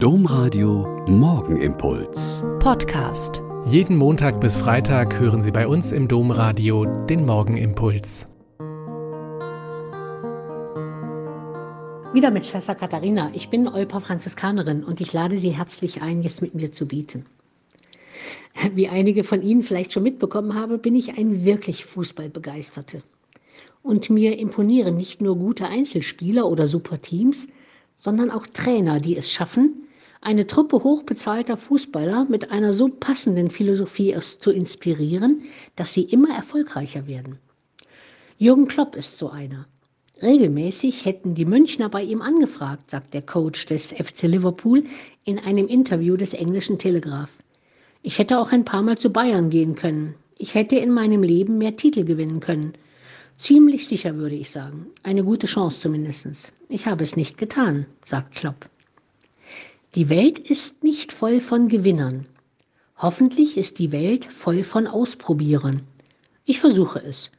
Domradio Morgenimpuls. Podcast. Jeden Montag bis Freitag hören Sie bei uns im Domradio den Morgenimpuls. Wieder mit Schwester Katharina. Ich bin Olpa Franziskanerin und ich lade Sie herzlich ein, jetzt mit mir zu bieten. Wie einige von Ihnen vielleicht schon mitbekommen haben, bin ich ein wirklich Fußballbegeisterte. Und mir imponieren nicht nur gute Einzelspieler oder Superteams, sondern auch Trainer, die es schaffen, eine Truppe hochbezahlter Fußballer mit einer so passenden Philosophie zu inspirieren, dass sie immer erfolgreicher werden. Jürgen Klopp ist so einer. Regelmäßig hätten die Münchner bei ihm angefragt, sagt der Coach des FC Liverpool in einem Interview des englischen Telegraph. Ich hätte auch ein paar Mal zu Bayern gehen können. Ich hätte in meinem Leben mehr Titel gewinnen können. Ziemlich sicher würde ich sagen. Eine gute Chance zumindest. Ich habe es nicht getan, sagt Klopp. Die Welt ist nicht voll von Gewinnern. Hoffentlich ist die Welt voll von Ausprobierern. Ich versuche es.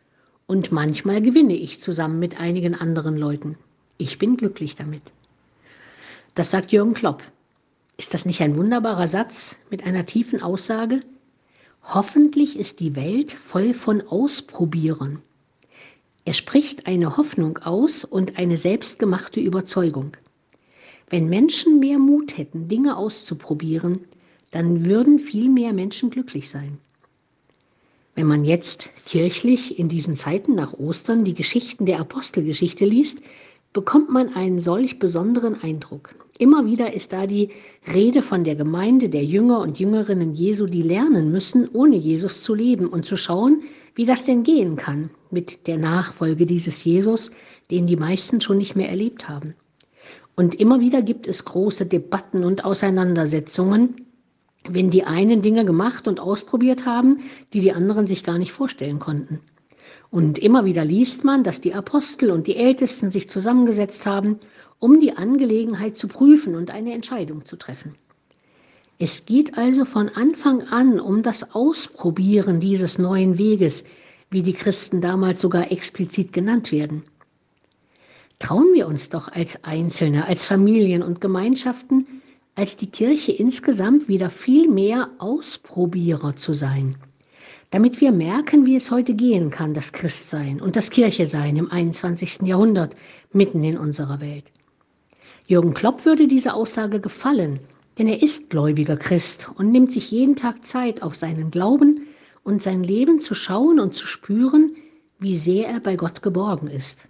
Und manchmal gewinne ich zusammen mit einigen anderen Leuten. Ich bin glücklich damit. Das sagt Jürgen Klopp. Ist das nicht ein wunderbarer Satz mit einer tiefen Aussage? Hoffentlich ist die Welt voll von Ausprobierern. Er spricht eine Hoffnung aus und eine selbstgemachte Überzeugung. Wenn Menschen mehr Mut hätten, Dinge auszuprobieren, dann würden viel mehr Menschen glücklich sein. Wenn man jetzt kirchlich in diesen Zeiten nach Ostern die Geschichten der Apostelgeschichte liest, bekommt man einen solch besonderen Eindruck. Immer wieder ist da die Rede von der Gemeinde der Jünger und Jüngerinnen Jesu, die lernen müssen, ohne Jesus zu leben und zu schauen, wie das denn gehen kann mit der Nachfolge dieses Jesus, den die meisten schon nicht mehr erlebt haben. Und immer wieder gibt es große Debatten und Auseinandersetzungen, wenn die einen Dinge gemacht und ausprobiert haben, die die anderen sich gar nicht vorstellen konnten. Und immer wieder liest man, dass die Apostel und die Ältesten sich zusammengesetzt haben, um die Angelegenheit zu prüfen und eine Entscheidung zu treffen. Es geht also von Anfang an um das Ausprobieren dieses neuen Weges, wie die Christen damals sogar explizit genannt werden. Trauen wir uns doch als Einzelne, als Familien und Gemeinschaften, als die Kirche insgesamt wieder viel mehr Ausprobierer zu sein, damit wir merken, wie es heute gehen kann, das Christsein und das Kirchesein im 21. Jahrhundert mitten in unserer Welt. Jürgen Klopp würde diese Aussage gefallen, denn er ist gläubiger Christ und nimmt sich jeden Tag Zeit, auf seinen Glauben und sein Leben zu schauen und zu spüren, wie sehr er bei Gott geborgen ist